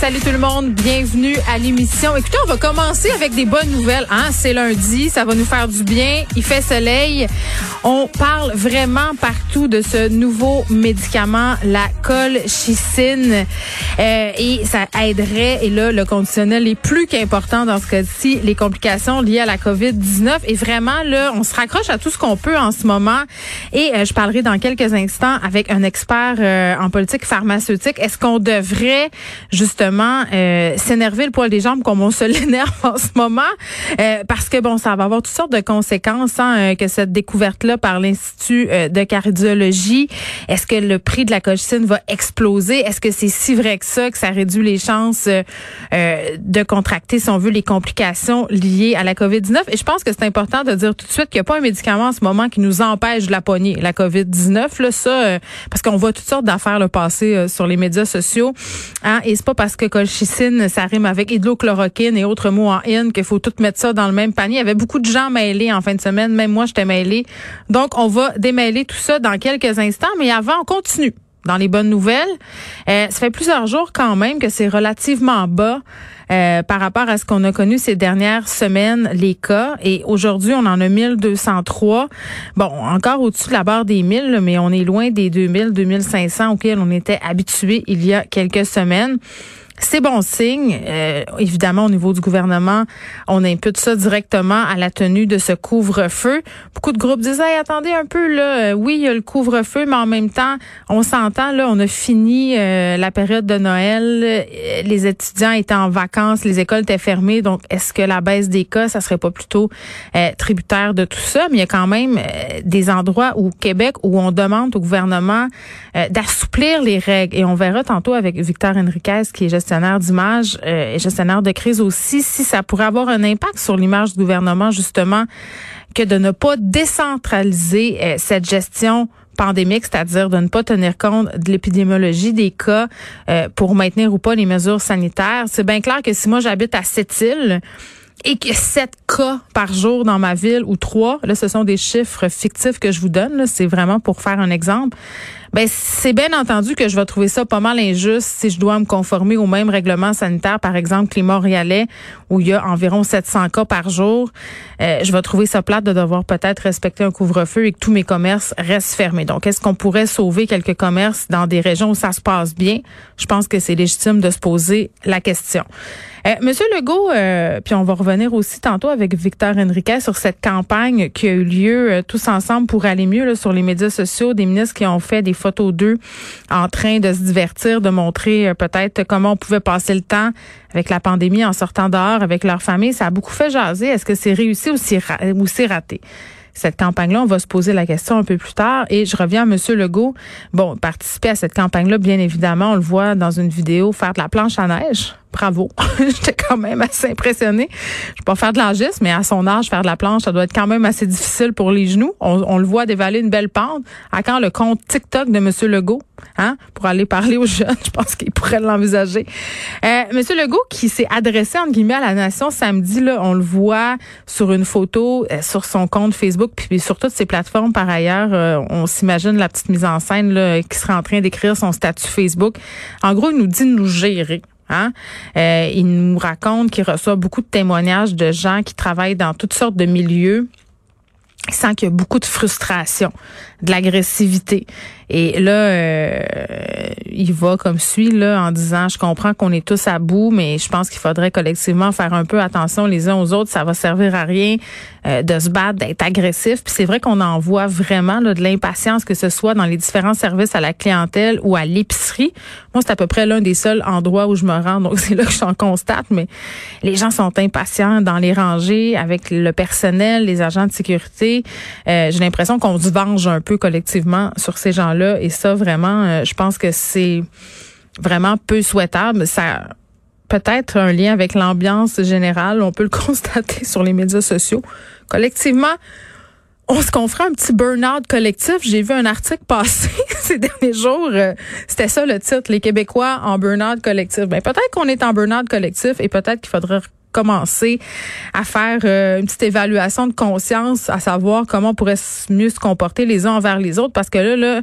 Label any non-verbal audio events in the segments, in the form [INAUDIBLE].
Salut tout le monde, bienvenue à l'émission. Écoutez, on va commencer avec des bonnes nouvelles. Hein? C'est lundi, ça va nous faire du bien. Il fait soleil. On parle vraiment partout de ce nouveau médicament, la colchicine, euh, et ça aiderait. Et là, le conditionnel est plus qu'important dans ce cas-ci, les complications liées à la COVID-19. Et vraiment, là, on se raccroche à tout ce qu'on peut en ce moment. Et euh, je parlerai dans quelques instants avec un expert euh, en politique pharmaceutique. Est-ce qu'on devrait justement euh, s'énerver le poil des jambes comme on se [LAUGHS] l'énerve en ce moment, euh, parce que bon, ça va avoir toutes sortes de conséquences hein, euh, que cette découverte-là par l'Institut de cardiologie. Est-ce que le prix de la colchicine va exploser? Est-ce que c'est si vrai que ça que ça réduit les chances de contracter, si on veut, les complications liées à la COVID-19 Et je pense que c'est important de dire tout de suite qu'il n'y a pas un médicament en ce moment qui nous empêche de la pogner, la COVID-19. Là, ça, parce qu'on voit toutes sortes d'affaires le passer sur les médias sociaux. Hein, et c'est pas parce que colchicine, ça rime avec hydrochloroquine et autres mots en in, qu'il faut tout mettre ça dans le même panier. Il y avait beaucoup de gens mêlés en fin de semaine. Même moi, j'étais mêlée. Donc, on va démêler tout ça dans quelques instants. Mais avant, on continue dans les bonnes nouvelles. Euh, ça fait plusieurs jours quand même que c'est relativement bas euh, par rapport à ce qu'on a connu ces dernières semaines, les cas. Et aujourd'hui, on en a 1203. Bon, encore au-dessus de la barre des 1000, mais on est loin des 2000, 2500 auxquels on était habitué il y a quelques semaines. C'est bon signe. Euh, évidemment, au niveau du gouvernement, on impute ça directement à la tenue de ce couvre-feu. Beaucoup de groupes disent hey, attendez un peu là, euh, oui, il y a le couvre-feu, mais en même temps, on s'entend là, on a fini euh, la période de Noël, les étudiants étaient en vacances, les écoles étaient fermées, donc est-ce que la baisse des cas, ça serait pas plutôt tributaire de tout ça? Mais il y a quand même des endroits au Québec où on demande au gouvernement d'assouplir les règles. Et on verra tantôt avec Victor Henriquez qui est gestionnaire d'image euh, et gestionnaire de crise aussi, si ça pourrait avoir un impact sur l'image du gouvernement, justement, que de ne pas décentraliser euh, cette gestion pandémique, c'est-à-dire de ne pas tenir compte de l'épidémiologie des cas euh, pour maintenir ou pas les mesures sanitaires. C'est bien clair que si moi j'habite à Sept-Îles, et que 7 cas par jour dans ma ville ou 3, là ce sont des chiffres fictifs que je vous donne, c'est vraiment pour faire un exemple. Ben c'est bien entendu que je vais trouver ça pas mal injuste si je dois me conformer au même règlement sanitaire, par exemple, que les Montréalais, où il y a environ 700 cas par jour. Euh, je vais trouver ça plate de devoir peut-être respecter un couvre-feu et que tous mes commerces restent fermés. Donc, est-ce qu'on pourrait sauver quelques commerces dans des régions où ça se passe bien? Je pense que c'est légitime de se poser la question. Euh, Monsieur Legault, euh, puis on va revenir aussi tantôt avec Victor Henriquet sur cette campagne qui a eu lieu euh, tous ensemble pour aller mieux sur les médias sociaux, des ministres qui ont fait des photos d'eux en train de se divertir, de montrer euh, peut-être comment on pouvait passer le temps avec la pandémie en sortant dehors avec leur famille. Ça a beaucoup fait jaser. Est-ce que c'est réussi ou c'est raté? cette campagne-là. On va se poser la question un peu plus tard. Et je reviens à M. Legault. Bon, participer à cette campagne-là, bien évidemment, on le voit dans une vidéo, faire de la planche à neige bravo. [LAUGHS] J'étais quand même assez impressionnée. Je peux pas faire de l'angis, mais à son âge, faire de la planche, ça doit être quand même assez difficile pour les genoux. On, le voit dévaler une belle pente. À quand le compte TikTok de M. Legault, hein, pour aller parler aux jeunes, [LAUGHS] je pense qu'il pourrait l'envisager. Euh, M. Legault qui s'est adressé, entre guillemets, à la nation samedi, là, on le voit sur une photo, euh, sur son compte Facebook, puis sur toutes ses plateformes par ailleurs. Euh, on s'imagine la petite mise en scène là, qui sera en train d'écrire son statut Facebook. En gros, il nous dit de nous gérer. Hein? Euh, il nous raconte qu'il reçoit beaucoup de témoignages de gens qui travaillent dans toutes sortes de milieux. Il sent qu'il y a beaucoup de frustration, de l'agressivité. Et là, euh, il va comme suit là en disant je comprends qu'on est tous à bout, mais je pense qu'il faudrait collectivement faire un peu attention les uns aux autres. Ça va servir à rien euh, de se battre, d'être agressif. Puis c'est vrai qu'on en voit vraiment là, de l'impatience, que ce soit dans les différents services à la clientèle ou à l'épicerie. Moi, c'est à peu près l'un des seuls endroits où je me rends, donc [LAUGHS] c'est là que j'en constate. Mais les gens sont impatients dans les rangées avec le personnel, les agents de sécurité. Euh, J'ai l'impression qu'on se venge un peu collectivement sur ces gens-là. Et ça, vraiment, euh, je pense que c'est vraiment peu souhaitable. Ça peut-être un lien avec l'ambiance générale. On peut le [LAUGHS] constater sur les médias sociaux. Collectivement, on se confronte un petit burn-out collectif. J'ai vu un article [LAUGHS] passer ces derniers jours. Euh, c'était ça le titre, les Québécois en burn-out collectif. Ben, peut-être qu'on est en burn-out collectif et peut-être qu'il faudrait commencer à faire euh, une petite évaluation de conscience, à savoir comment on pourrait mieux se comporter les uns envers les autres, parce que là, là,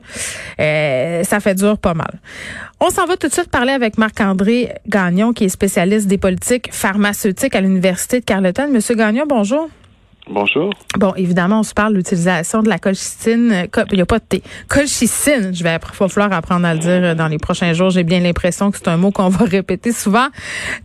euh, ça fait dur pas mal. On s'en va tout de suite parler avec Marc-André Gagnon, qui est spécialiste des politiques pharmaceutiques à l'Université de Carleton. Monsieur Gagnon, bonjour. Bonjour. Bon, évidemment, on se parle de l'utilisation de la colchicine. Euh, il n'y a pas de thé. Colchicine, je vais il va falloir apprendre à le dire euh, dans les prochains jours. J'ai bien l'impression que c'est un mot qu'on va [LAUGHS] répéter souvent.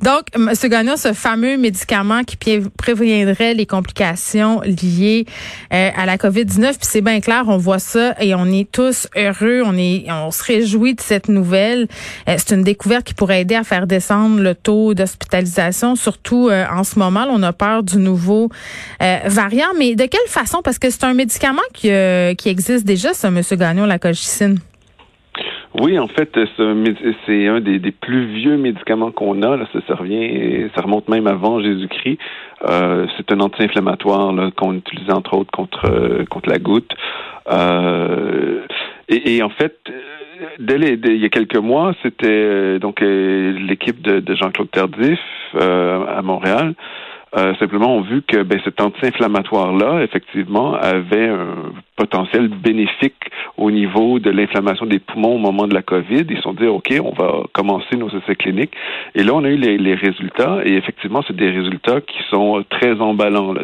Donc, M. Gagnon, ce fameux médicament qui préviendrait les complications liées euh, à la COVID-19, puis c'est bien clair, on voit ça et on est tous heureux, on est, on se réjouit de cette nouvelle. c'est une découverte qui pourrait aider à faire descendre le taux d'hospitalisation, surtout en ce moment. on a peur du nouveau variant, mais de quelle façon? Parce que c'est un médicament qui, euh, qui existe déjà, ça, M. Gagnon, la colchicine. Oui, en fait, c'est un des, plus vieux médicaments qu'on a. Là, ça, revient, ça remonte même avant Jésus-Christ. Euh, c'est un anti-inflammatoire qu'on utilise entre autres contre euh, contre la goutte. et, en fait, dès, il y a quelques mois, c'était donc l'équipe de, de Jean-Claude Tardif à Montréal euh, simplement ont vu que ben, cet anti-inflammatoire-là, effectivement, avait un potentiel bénéfique au niveau de l'inflammation des poumons au moment de la COVID. Ils se sont dit, OK, on va commencer nos essais cliniques. Et là, on a eu les, les résultats, et effectivement, c'est des résultats qui sont très emballants. Là.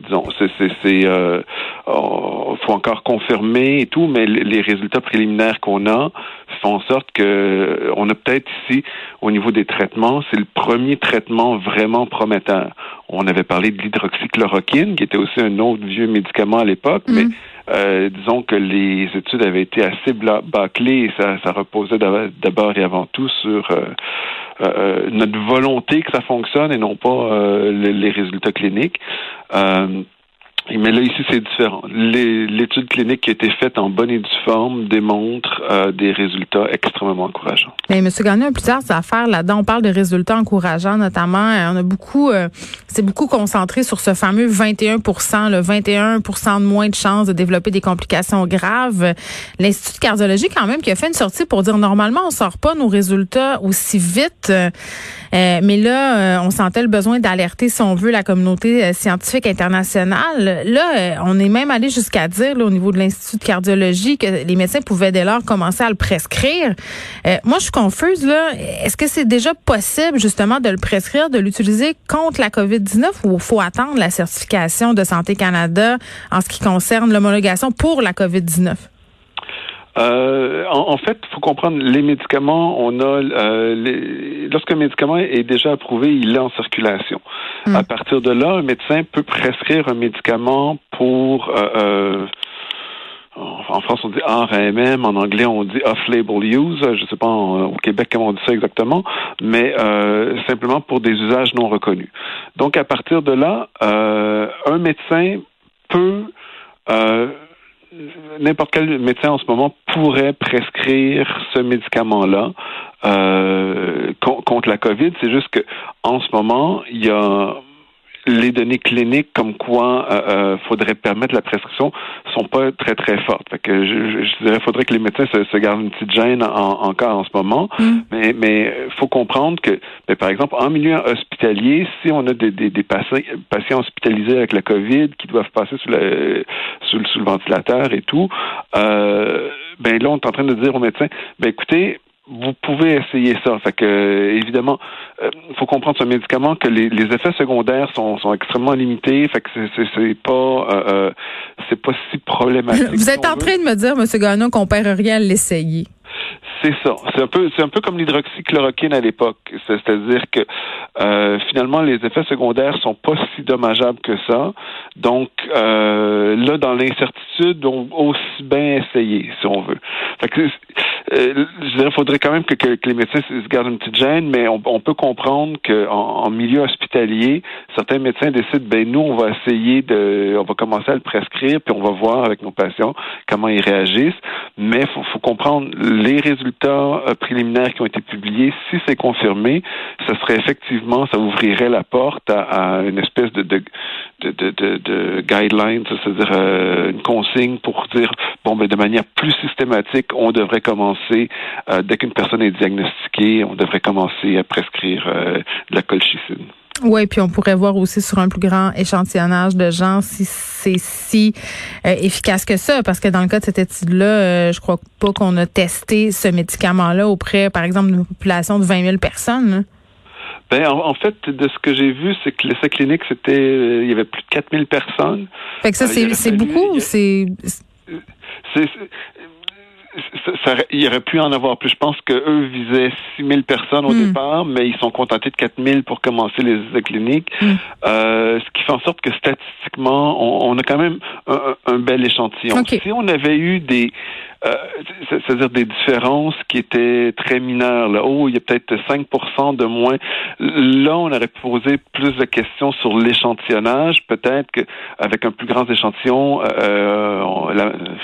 Disons, c'est, c'est, euh, oh, faut encore confirmer et tout, mais les résultats préliminaires qu'on a font en sorte que on a peut-être ici, au niveau des traitements, c'est le premier traitement vraiment prometteur. On avait parlé de l'hydroxychloroquine, qui était aussi un autre vieux médicament à l'époque, mais mm. euh, disons que les études avaient été assez bâclées et ça, ça reposait d'abord et avant tout sur euh, euh, notre volonté que ça fonctionne et non pas les résultats cliniques. Mais là, ici, c'est différent. L'étude clinique qui a été faite en bonne et due forme démontre euh, des résultats extrêmement encourageants. Mais M. Gagnon a plusieurs affaires là-dedans. On parle de résultats encourageants, notamment. Euh, on a beaucoup, euh, c'est beaucoup concentré sur ce fameux 21% le 21% de moins de chances de développer des complications graves. L'Institut de cardiologie, quand même, qui a fait une sortie pour dire normalement, on sort pas nos résultats aussi vite. mais là, on sentait le besoin d'alerter, si on veut, la communauté scientifique internationale là, euh, on est même allé jusqu'à dire au niveau de l'Institut de cardiologie que les médecins pouvaient dès lors commencer à le prescrire. Euh, moi, je suis confuse. là. Est-ce que c'est déjà possible justement de le prescrire, de l'utiliser contre la COVID-19 ou faut attendre la certification de Santé Canada en ce qui concerne l'homologation pour la COVID-19? Euh, en, fait, il faut comprendre les médicaments. On a euh, lorsqu'un médicament est déjà approuvé, il est en circulation. Hmm. À partir de là, un médecin peut prescrire un médicament pour euh, en France, on dit RMM, en anglais, on dit off-label use. Je ne sais pas au Québec comment on dit ça exactement, mais simplement pour des usages non reconnus. Donc, à partir de là, un médecin peut n'importe quel médecin en ce moment pourrait prescrire ce médicament-là euh, contre la COVID. C'est juste que en ce moment, il y a les données cliniques comme quoi euh, euh, faudrait permettre la prescription sont pas très très fortes. Fait que je, je dirais faudrait que les médecins se, gardent une petite gêne en, encore en ce moment. Mm. Mais mais faut comprendre que ben, par exemple en milieu hospitalier, si on a des, des, des patients, patients hospitalisés avec la COVID qui doivent passer sous, le, sous, le ventilateur et tout, euh, ben là on est en train de dire aux médecins, ben écoutez vous pouvez essayer ça. Fait que évidemment, il euh, faut comprendre ce médicament que les, effets secondaires sont, sont, extrêmement limités. Fait que c'est pas euh, euh, c'est pas si problématique. Vous êtes en train de me dire, M. Gagnon, qu'on perd rien à l'essayer. C'est ça. C'est un peu, c'est un peu comme l'hydroxychloroquine à l'époque. C'est-à-dire que euh, finalement, les effets secondaires sont pas si dommageables que ça. Donc euh, là, dans l'incertitude, on aussi bien essayer, si on veut. Fait que, euh, je dirais, faudrait quand même que, que, les médecins se gardent une petite gêne, mais on, on peut comprendre qu'en en, milieu hospitalier, certains médecins décident, ben nous, on va essayer de, on va commencer à le prescrire, puis on va voir avec nos patients comment ils réagissent. Mais faut, faut comprendre les résultats euh, préliminaires qui ont été publiés. Si c'est confirmé, ce serait effectivement, ça ouvrirait la porte à, une espèce de de, de, de, de guideline, c'est-à-dire euh, une consigne pour dire bon, ben de manière plus systématique, on devrait commencer euh, dès qu'une personne est diagnostiquée, on devrait commencer à prescrire de la colchicine. Oui, puis on pourrait voir aussi sur un plus grand échantillonnage de gens si c'est si euh, efficace que ça, parce que dans le cas de cette étude-là, euh, je crois pas qu'on a testé ce médicament-là auprès, par exemple, d'une population de 20 000 personnes. Ben, en, fait, de ce que j'ai vu, c'est que l'essai clinique, c'était, euh, il y avait plus de 4 000 personnes. Fait que ça, c'est beaucoup ou c'est ça, il aurait pu en avoir plus. Je pense qu'eux visaient 6 000 personnes au hmm. départ, mais ils sont contentés de 4 000 pour commencer les essais cliniques. Hmm. Euh, ce qui fait en sorte que statistiquement, on, a quand même un, bel échantillon. Si on avait eu des euh, c'est-à-dire des différences qui étaient très mineures. Là. Oh, il y a peut-être 5% de moins. Là, on aurait posé plus de questions sur l'échantillonnage. Peut-être qu'avec un plus grand échantillon, euh,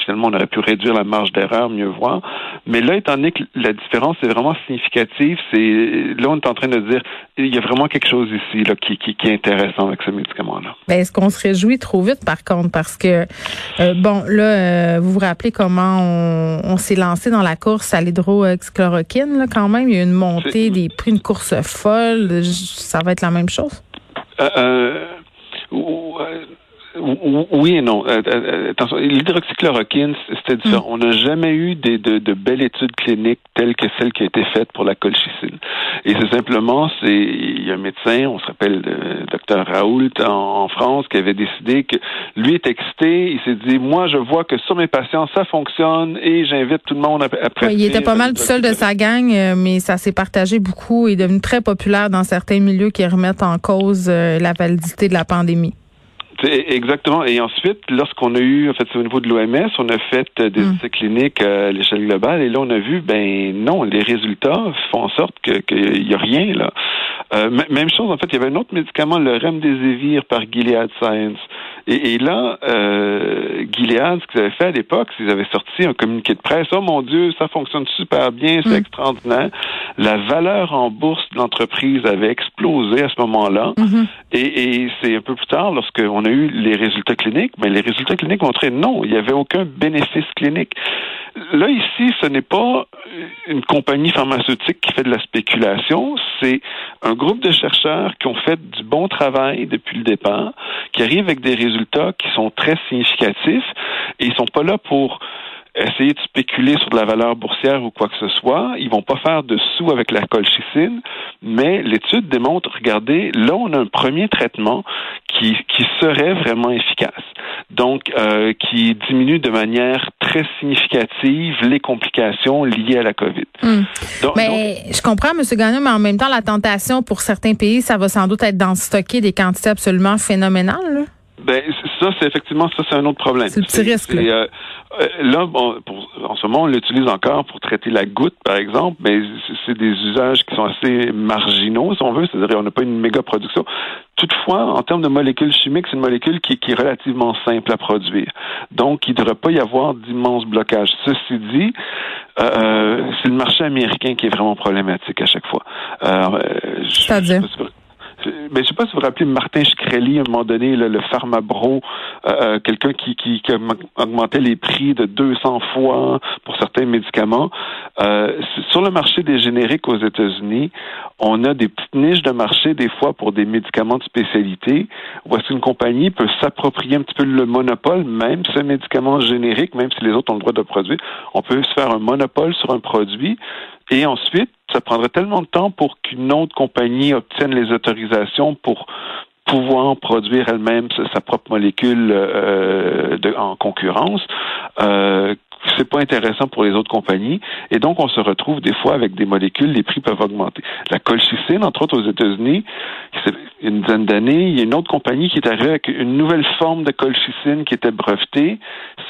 finalement, on aurait pu réduire la marge d'erreur, mieux voir. Mais là, étant donné que la différence est vraiment significative, c'est là, on est en train de dire il y a vraiment quelque chose ici là, qui, qui, qui est intéressant avec ce médicament-là. Ben, est-ce qu'on se réjouit trop vite, par contre, parce que, euh, bon, là, vous vous rappelez comment on on, s'est lancé dans la course à l'hydroxychloroquine, quand même. Il y a une montée des prix, une course folle. Ça va être la même chose? Euh, euh, oui et non. Euh, euh, attention, l'hydroxychloroquine, c'était différent. Mm. On n'a jamais eu des, de, de, belles études cliniques telles que celle qui a été faite pour la colchicine. Et c'est simplement, c'est il y a un médecin, on se rappelle le docteur Raoult en, France, qui avait décidé que lui est excité. Il s'est dit, moi, je vois que sur mes patients, ça fonctionne et j'invite tout le monde à, à Il était pas mal tout seul de sa gang, euh, mais ça s'est partagé beaucoup et est devenu très populaire dans certains milieux qui remettent en cause la validité de la pandémie. Exactement. Et ensuite, lorsqu'on a eu, en fait, c'est au niveau de l'OMS, on a fait euh, des hmm. essais cliniques euh, à l'échelle globale, et là, on a vu, ben non, les résultats font en sorte que qu'il y a rien là. Euh, même chose, en fait, il y avait un autre médicament, le Remdesivir par Gilead Science. Et, et là, euh, Gilead, ce qu'ils avaient fait à l'époque, c'est qu'ils avaient sorti un communiqué de presse. Oh mon Dieu, ça fonctionne super bien, c'est hmm. extraordinaire. La valeur en bourse de l'entreprise avait explosé à ce moment-là. Hmm. Et, et c'est un peu plus tard, lorsqu'on a eu les résultats cliniques, mais les résultats cliniques montraient non, il n'y avait aucun bénéfice clinique. Là, ici, ce n'est pas une compagnie pharmaceutique qui fait de la spéculation, c'est un groupe de chercheurs qui ont fait du bon travail depuis le départ, qui arrivent avec des résultats qui sont très significatifs et ils sont pas là pour essayer de spéculer sur de la valeur boursière ou quoi que ce soit. Ils vont pas faire de sous avec la colchicine, mais l'étude démontre, regardez, là, on a un premier traitement qui, qui serait vraiment efficace. Donc, euh, qui diminue de manière très significative les complications liées à la COVID. Hmm. mais je comprends, M. Gagnon, mais en même temps, la tentation pour certains pays, ça va sans doute être d'en stocker des quantités absolument phénoménales. Là. Ben ça, c'est effectivement ça, c'est un autre problème. C'est le petit risque. Euh, euh, là, bon, pour, en ce moment, on l'utilise encore pour traiter la goutte, par exemple, mais c'est des usages qui sont assez marginaux, si on veut, c'est-à-dire on n'a pas une méga production. Toutefois, en termes de molécules chimiques, c'est une molécule qui, qui, est relativement simple à produire. Donc, il ne devrait pas y avoir d'immenses blocages. Ceci dit, euh, c'est le marché américain qui est vraiment problématique à chaque fois. Euh? Mais ben, je sais pas si vous vous rappelez Martin Shkreli, à un moment donné, le, le pharmabro, euh, euh, quelqu'un qui, qui, qui, augmentait les prix de 200 fois pour certains médicaments. Euh, sur le marché des génériques aux États-Unis, on a des petites niches de marché des fois pour des médicaments de spécialité est-ce qu'une compagnie peut s'approprier un petit peu le monopole, même ce médicament générique, même si les autres ont le droit de produire. On peut se faire un monopole sur un produit et ensuite, ça prendrait tellement de temps pour qu'une autre compagnie obtienne les autorisations pour pouvoir produire elle-même sa propre molécule euh, en concurrence, euh, c'est pas intéressant pour les autres compagnies. Et donc, on se retrouve des fois avec des molécules, les prix peuvent augmenter. La colchicine, entre autres aux États-Unis, une dizaine d'années, il y a une autre compagnie qui est arrivée avec une nouvelle forme de colchicine qui était brevetée.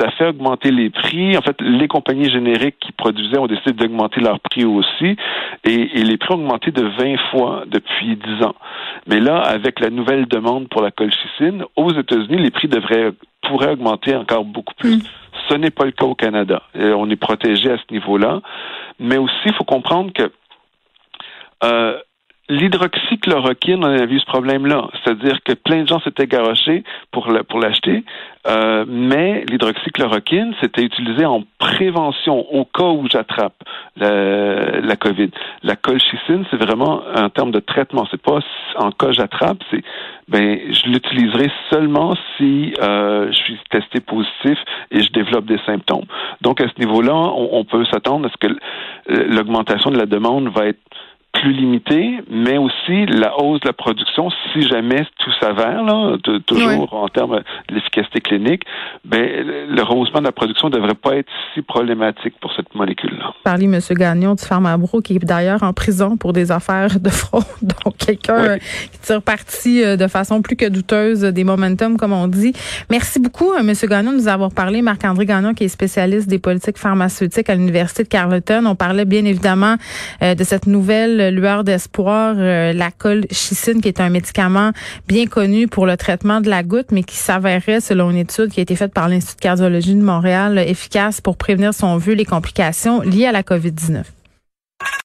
Ça fait augmenter les prix. En fait, les compagnies génériques qui produisaient ont décidé d'augmenter leurs prix aussi. Et, et, les prix ont augmenté de 20 fois depuis 10 ans. Mais là, avec la nouvelle demande pour la colchicine, aux États-Unis, les prix devraient pourraient augmenter encore beaucoup plus. Mm. Ce n'est pas le cas au Canada. On est protégé à ce niveau-là. Mais aussi, il faut comprendre que euh, L'hydroxychloroquine, on a vu ce problème-là. C'est-à-dire que plein de gens s'étaient garochés pour l'acheter, euh, mais l'hydroxychloroquine, c'était utilisé en prévention au cas où j'attrape la, COVID. La colchicine, c'est vraiment un terme de traitement. C'est pas en cas j'attrape, c'est ben je l'utiliserai seulement si euh, je suis testé positif et je développe des symptômes. Donc à ce niveau-là, on peut s'attendre à ce que l'augmentation de la demande va être plus limité, mais aussi la hausse de la production, si jamais tout s'avère, là, toujours en termes de l'efficacité clinique, ben, le rehaussement de la production ne devrait pas être si problématique pour cette molécule-là. Parlez, M. Gagnon du Pharmabro, qui est d'ailleurs en prison pour des affaires de fraude, [LAUGHS] donc quelqu'un qui tire parti euh, de façon plus que douteuse des momentum, comme on dit. Merci beaucoup, euh, M. Gagnon, de nous avoir parlé. Marc-André Gagnon, qui est spécialiste des politiques pharmaceutiques à l'Université de Carleton. On parlait bien évidemment euh, de cette nouvelle lueur d'espoir, euh, la colchicine, qui est un médicament bien connu pour le traitement de la goutte, mais qui s'avérait, selon une étude qui a été faite par l'Institut de cardiologie de Montréal, efficace pour prévenir, son vu, les complications liées à la COVID-19.